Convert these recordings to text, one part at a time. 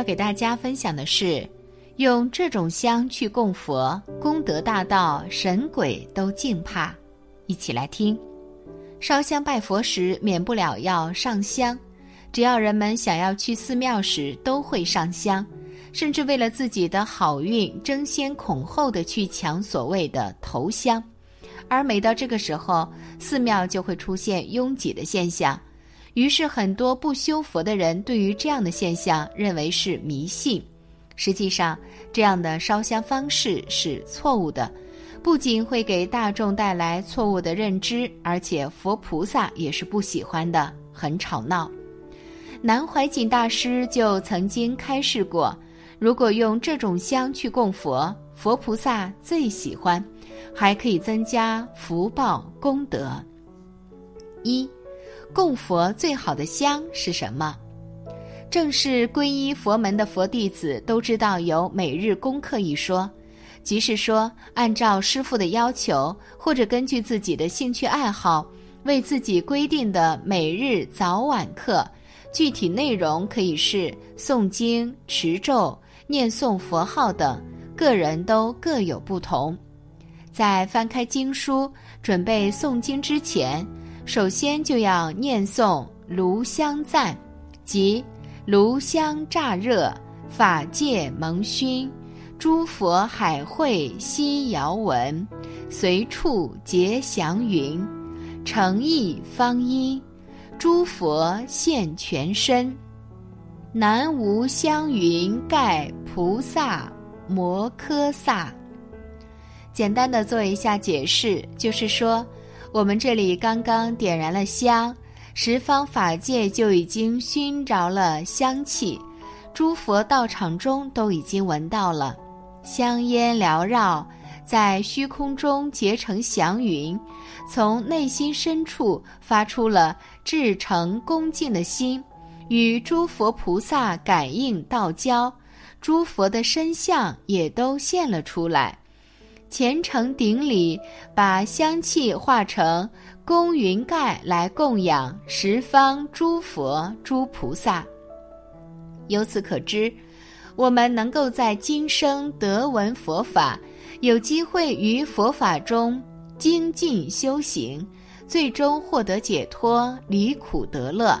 要给大家分享的是，用这种香去供佛，功德大道神鬼都敬怕。一起来听。烧香拜佛时，免不了要上香。只要人们想要去寺庙时，都会上香，甚至为了自己的好运，争先恐后的去抢所谓的头香。而每到这个时候，寺庙就会出现拥挤的现象。于是，很多不修佛的人对于这样的现象认为是迷信。实际上，这样的烧香方式是错误的，不仅会给大众带来错误的认知，而且佛菩萨也是不喜欢的，很吵闹。南怀瑾大师就曾经开示过：如果用这种香去供佛，佛菩萨最喜欢，还可以增加福报功德。一。供佛最好的香是什么？正是皈依佛门的佛弟子都知道有每日功课一说，即是说按照师傅的要求，或者根据自己的兴趣爱好，为自己规定的每日早晚课，具体内容可以是诵经、持咒、念诵佛号等，个人都各有不同。在翻开经书准备诵经之前。首先就要念诵炉香赞，即炉香乍热，法界蒙熏，诸佛海会悉遥闻，随处结祥云，诚意方音，诸佛现全身，南无香云盖菩萨摩诃萨。简单的做一下解释，就是说。我们这里刚刚点燃了香，十方法界就已经熏着了香气，诸佛道场中都已经闻到了，香烟缭绕，在虚空中结成祥云，从内心深处发出了至诚恭敬的心，与诸佛菩萨感应道交，诸佛的身相也都现了出来。虔诚顶礼，把香气化成宫云盖来供养十方诸佛诸菩萨。由此可知，我们能够在今生得闻佛法，有机会于佛法中精进修行，最终获得解脱，离苦得乐。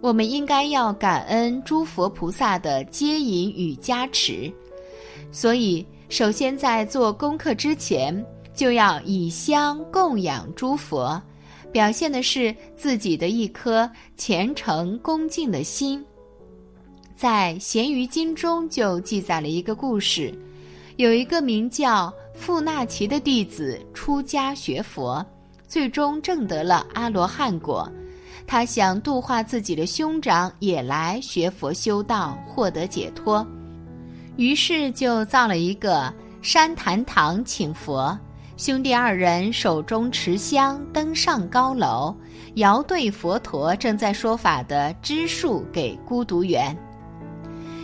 我们应该要感恩诸佛菩萨的接引与加持，所以。首先，在做功课之前，就要以香供养诸佛，表现的是自己的一颗虔诚恭敬的心。在《咸鱼经》中就记载了一个故事：有一个名叫富那奇的弟子出家学佛，最终证得了阿罗汉果。他想度化自己的兄长也来学佛修道，获得解脱。于是就造了一个山坛堂请佛，兄弟二人手中持香登上高楼，遥对佛陀正在说法的枝树给孤独园，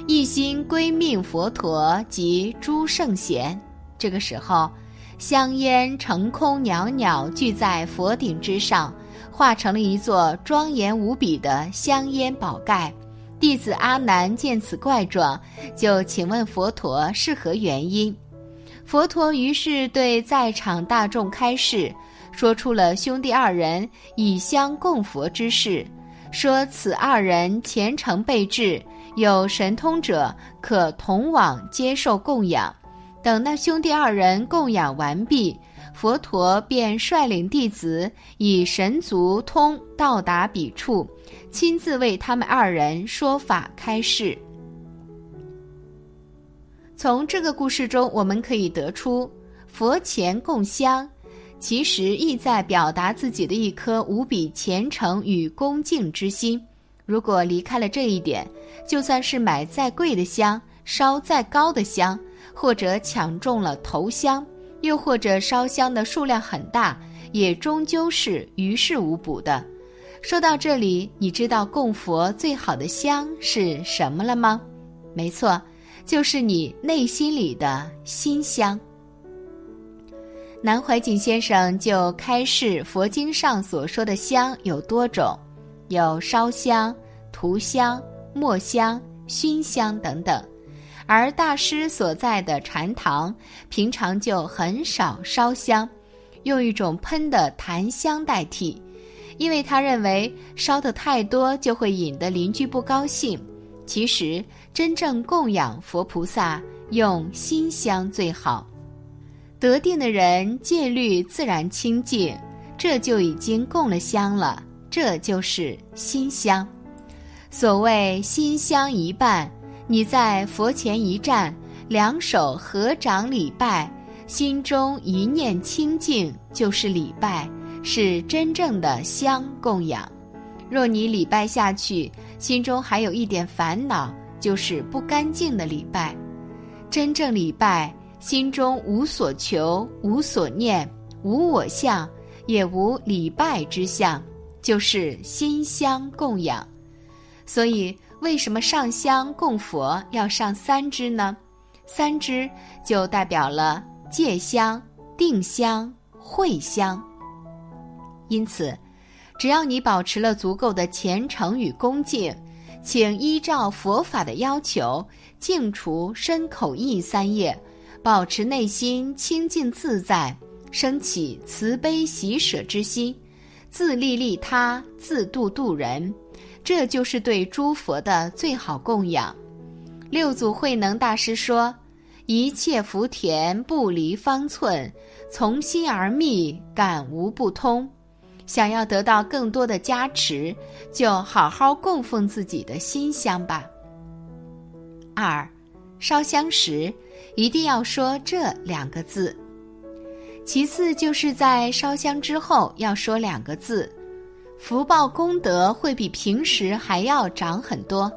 一心归命佛陀及诸圣贤。这个时候，香烟成空袅袅聚在佛顶之上，化成了一座庄严无比的香烟宝盖。弟子阿难见此怪状，就请问佛陀是何原因。佛陀于是对在场大众开示，说出了兄弟二人以香供佛之事，说此二人虔诚备至，有神通者可同往接受供养。等那兄弟二人供养完毕，佛陀便率领弟子以神足通到达彼处。亲自为他们二人说法开示。从这个故事中，我们可以得出，佛前供香，其实意在表达自己的一颗无比虔诚与恭敬之心。如果离开了这一点，就算是买再贵的香，烧再高的香，或者抢中了头香，又或者烧香的数量很大，也终究是于事无补的。说到这里，你知道供佛最好的香是什么了吗？没错，就是你内心里的心香。南怀瑾先生就开示佛经上所说的香有多种，有烧香、涂香、墨香、熏香等等。而大师所在的禅堂，平常就很少烧香，用一种喷的檀香代替，因为他认为烧的太多就会引得邻居不高兴。其实，真正供养佛菩萨，用心香最好。得定的人戒律自然清净，这就已经供了香了，这就是心香。所谓心香一半。你在佛前一站，两手合掌礼拜，心中一念清净，就是礼拜，是真正的香供养。若你礼拜下去，心中还有一点烦恼，就是不干净的礼拜。真正礼拜，心中无所求，无所念，无我相，也无礼拜之相，就是心香供养。所以。为什么上香供佛要上三支呢？三支就代表了戒香、定香、慧香。因此，只要你保持了足够的虔诚与恭敬，请依照佛法的要求，净除身口意三业，保持内心清净自在，升起慈悲喜舍之心，自利利他，自度度人。这就是对诸佛的最好供养。六祖慧能大师说：“一切福田不离方寸，从心而觅，感无不通。”想要得到更多的加持，就好好供奉自己的心香吧。二，烧香时一定要说这两个字。其次，就是在烧香之后要说两个字。福报功德会比平时还要涨很多。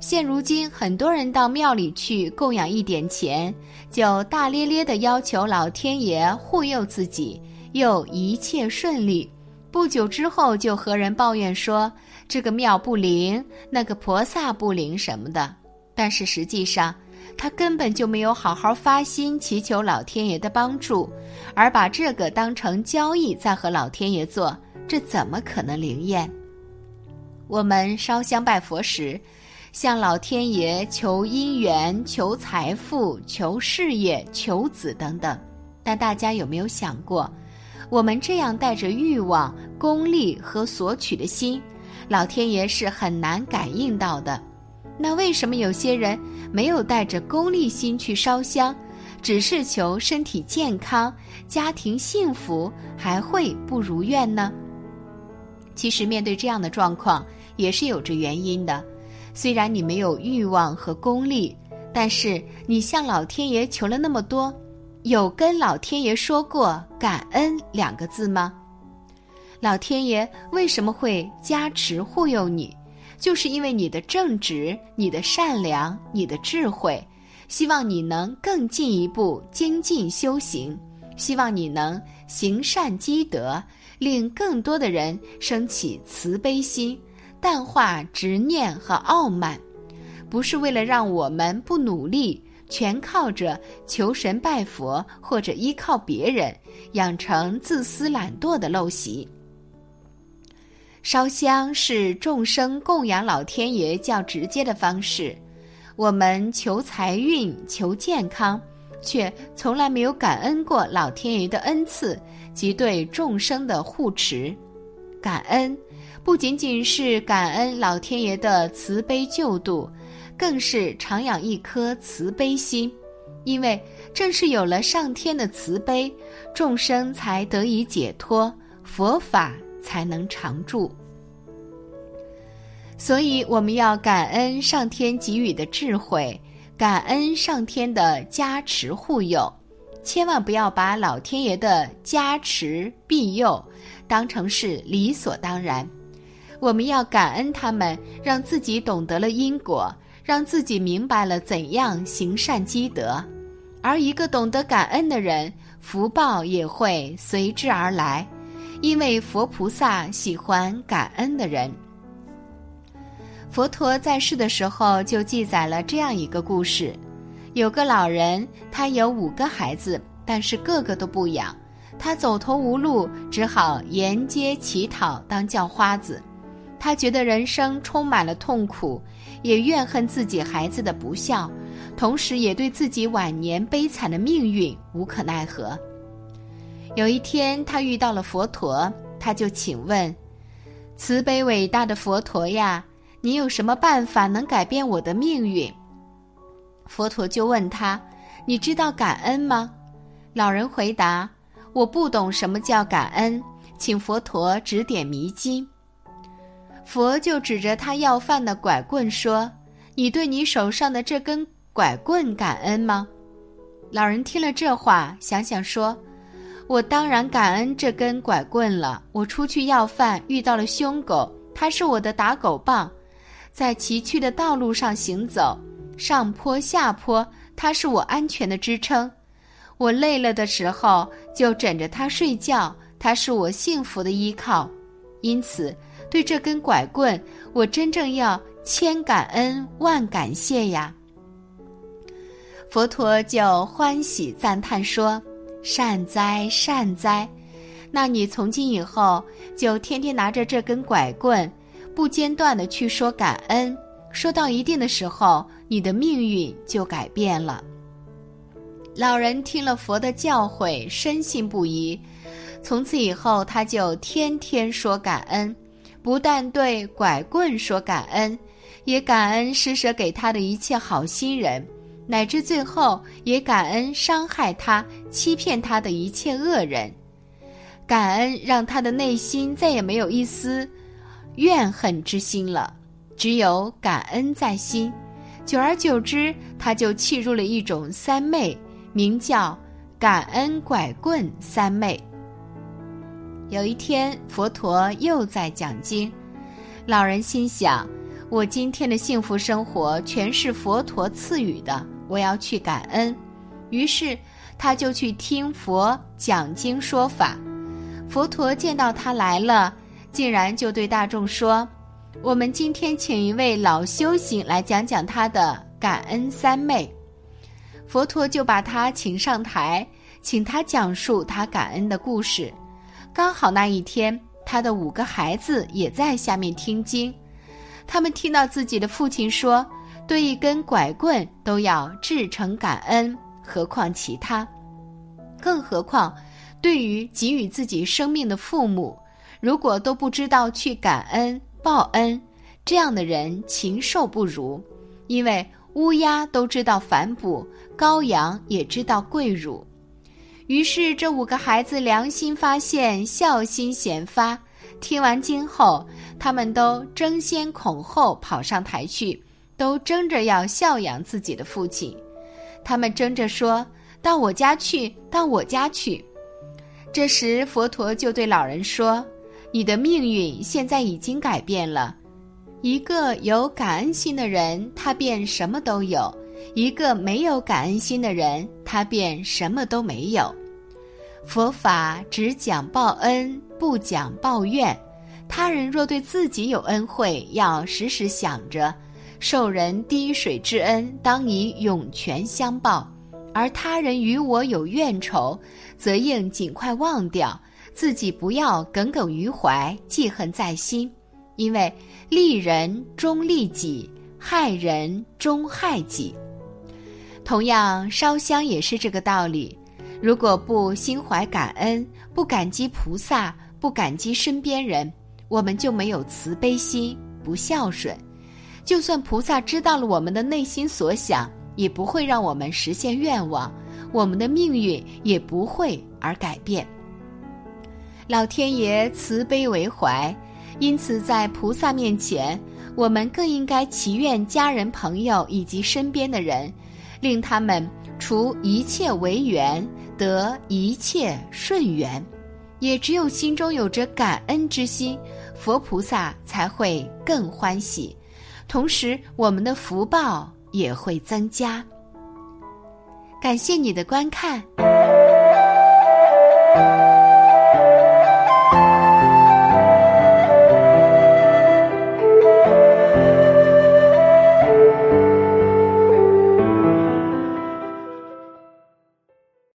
现如今，很多人到庙里去供养一点钱，就大咧咧的要求老天爷护佑自己，又一切顺利。不久之后，就和人抱怨说这个庙不灵，那个菩萨不灵什么的。但是实际上，他根本就没有好好发心祈求老天爷的帮助，而把这个当成交易在和老天爷做。这怎么可能灵验？我们烧香拜佛时，向老天爷求姻缘、求财富、求事业、求子等等。但大家有没有想过，我们这样带着欲望、功利和索取的心，老天爷是很难感应到的。那为什么有些人没有带着功利心去烧香，只是求身体健康、家庭幸福，还会不如愿呢？其实面对这样的状况也是有着原因的，虽然你没有欲望和功利，但是你向老天爷求了那么多，有跟老天爷说过感恩两个字吗？老天爷为什么会加持护佑你？就是因为你的正直、你的善良、你的智慧，希望你能更进一步精进修行，希望你能行善积德。令更多的人升起慈悲心，淡化执念和傲慢，不是为了让我们不努力，全靠着求神拜佛或者依靠别人，养成自私懒惰的陋习。烧香是众生供养老天爷较直接的方式，我们求财运、求健康，却从来没有感恩过老天爷的恩赐。及对众生的护持，感恩不仅仅是感恩老天爷的慈悲救度，更是常养一颗慈悲心。因为正是有了上天的慈悲，众生才得以解脱，佛法才能常住。所以，我们要感恩上天给予的智慧，感恩上天的加持护佑。千万不要把老天爷的加持庇佑当成是理所当然，我们要感恩他们，让自己懂得了因果，让自己明白了怎样行善积德。而一个懂得感恩的人，福报也会随之而来，因为佛菩萨喜欢感恩的人。佛陀在世的时候就记载了这样一个故事。有个老人，他有五个孩子，但是个个都不养，他走投无路，只好沿街乞讨当叫花子。他觉得人生充满了痛苦，也怨恨自己孩子的不孝，同时也对自己晚年悲惨的命运无可奈何。有一天，他遇到了佛陀，他就请问：“慈悲伟大的佛陀呀，你有什么办法能改变我的命运？”佛陀就问他：“你知道感恩吗？”老人回答：“我不懂什么叫感恩，请佛陀指点迷津。”佛就指着他要饭的拐棍说：“你对你手上的这根拐棍感恩吗？”老人听了这话，想想说：“我当然感恩这根拐棍了。我出去要饭，遇到了凶狗，它是我的打狗棒；在崎岖的道路上行走，上坡下坡，它是我安全的支撑。我累了的时候，就枕着它睡觉，它是我幸福的依靠。因此。”对这根拐棍，我真正要千感恩万感谢呀！佛陀就欢喜赞叹说：“善哉善哉！那你从今以后就天天拿着这根拐棍，不间断的去说感恩。说到一定的时候，你的命运就改变了。”老人听了佛的教诲，深信不疑。从此以后，他就天天说感恩。不但对拐棍说感恩，也感恩施舍给他的一切好心人，乃至最后也感恩伤害他、欺骗他的一切恶人。感恩让他的内心再也没有一丝怨恨之心了，只有感恩在心。久而久之，他就契入了一种三昧，名叫感恩拐棍三昧。有一天，佛陀又在讲经，老人心想：我今天的幸福生活全是佛陀赐予的，我要去感恩。于是，他就去听佛讲经说法。佛陀见到他来了，竟然就对大众说：“我们今天请一位老修行来讲讲他的感恩三昧。”佛陀就把他请上台，请他讲述他感恩的故事。刚好那一天，他的五个孩子也在下面听经。他们听到自己的父亲说：“对一根拐棍都要至诚感恩，何况其他？更何况，对于给予自己生命的父母，如果都不知道去感恩报恩，这样的人禽兽不如。因为乌鸦都知道反哺，羔羊也知道跪乳。”于是，这五个孩子良心发现，孝心显发。听完经后，他们都争先恐后跑上台去，都争着要孝养自己的父亲。他们争着说：“到我家去，到我家去。”这时，佛陀就对老人说：“你的命运现在已经改变了。一个有感恩心的人，他便什么都有。”一个没有感恩心的人，他便什么都没有。佛法只讲报恩，不讲报怨。他人若对自己有恩惠，要时时想着，受人滴水之恩，当以涌泉相报；而他人与我有怨仇，则应尽快忘掉，自己不要耿耿于怀，记恨在心。因为利人终利己，害人终害己。同样，烧香也是这个道理。如果不心怀感恩，不感激菩萨，不感激身边人，我们就没有慈悲心，不孝顺。就算菩萨知道了我们的内心所想，也不会让我们实现愿望，我们的命运也不会而改变。老天爷慈悲为怀，因此在菩萨面前，我们更应该祈愿家人、朋友以及身边的人。令他们除一切为缘，得一切顺缘。也只有心中有着感恩之心，佛菩萨才会更欢喜，同时我们的福报也会增加。感谢你的观看。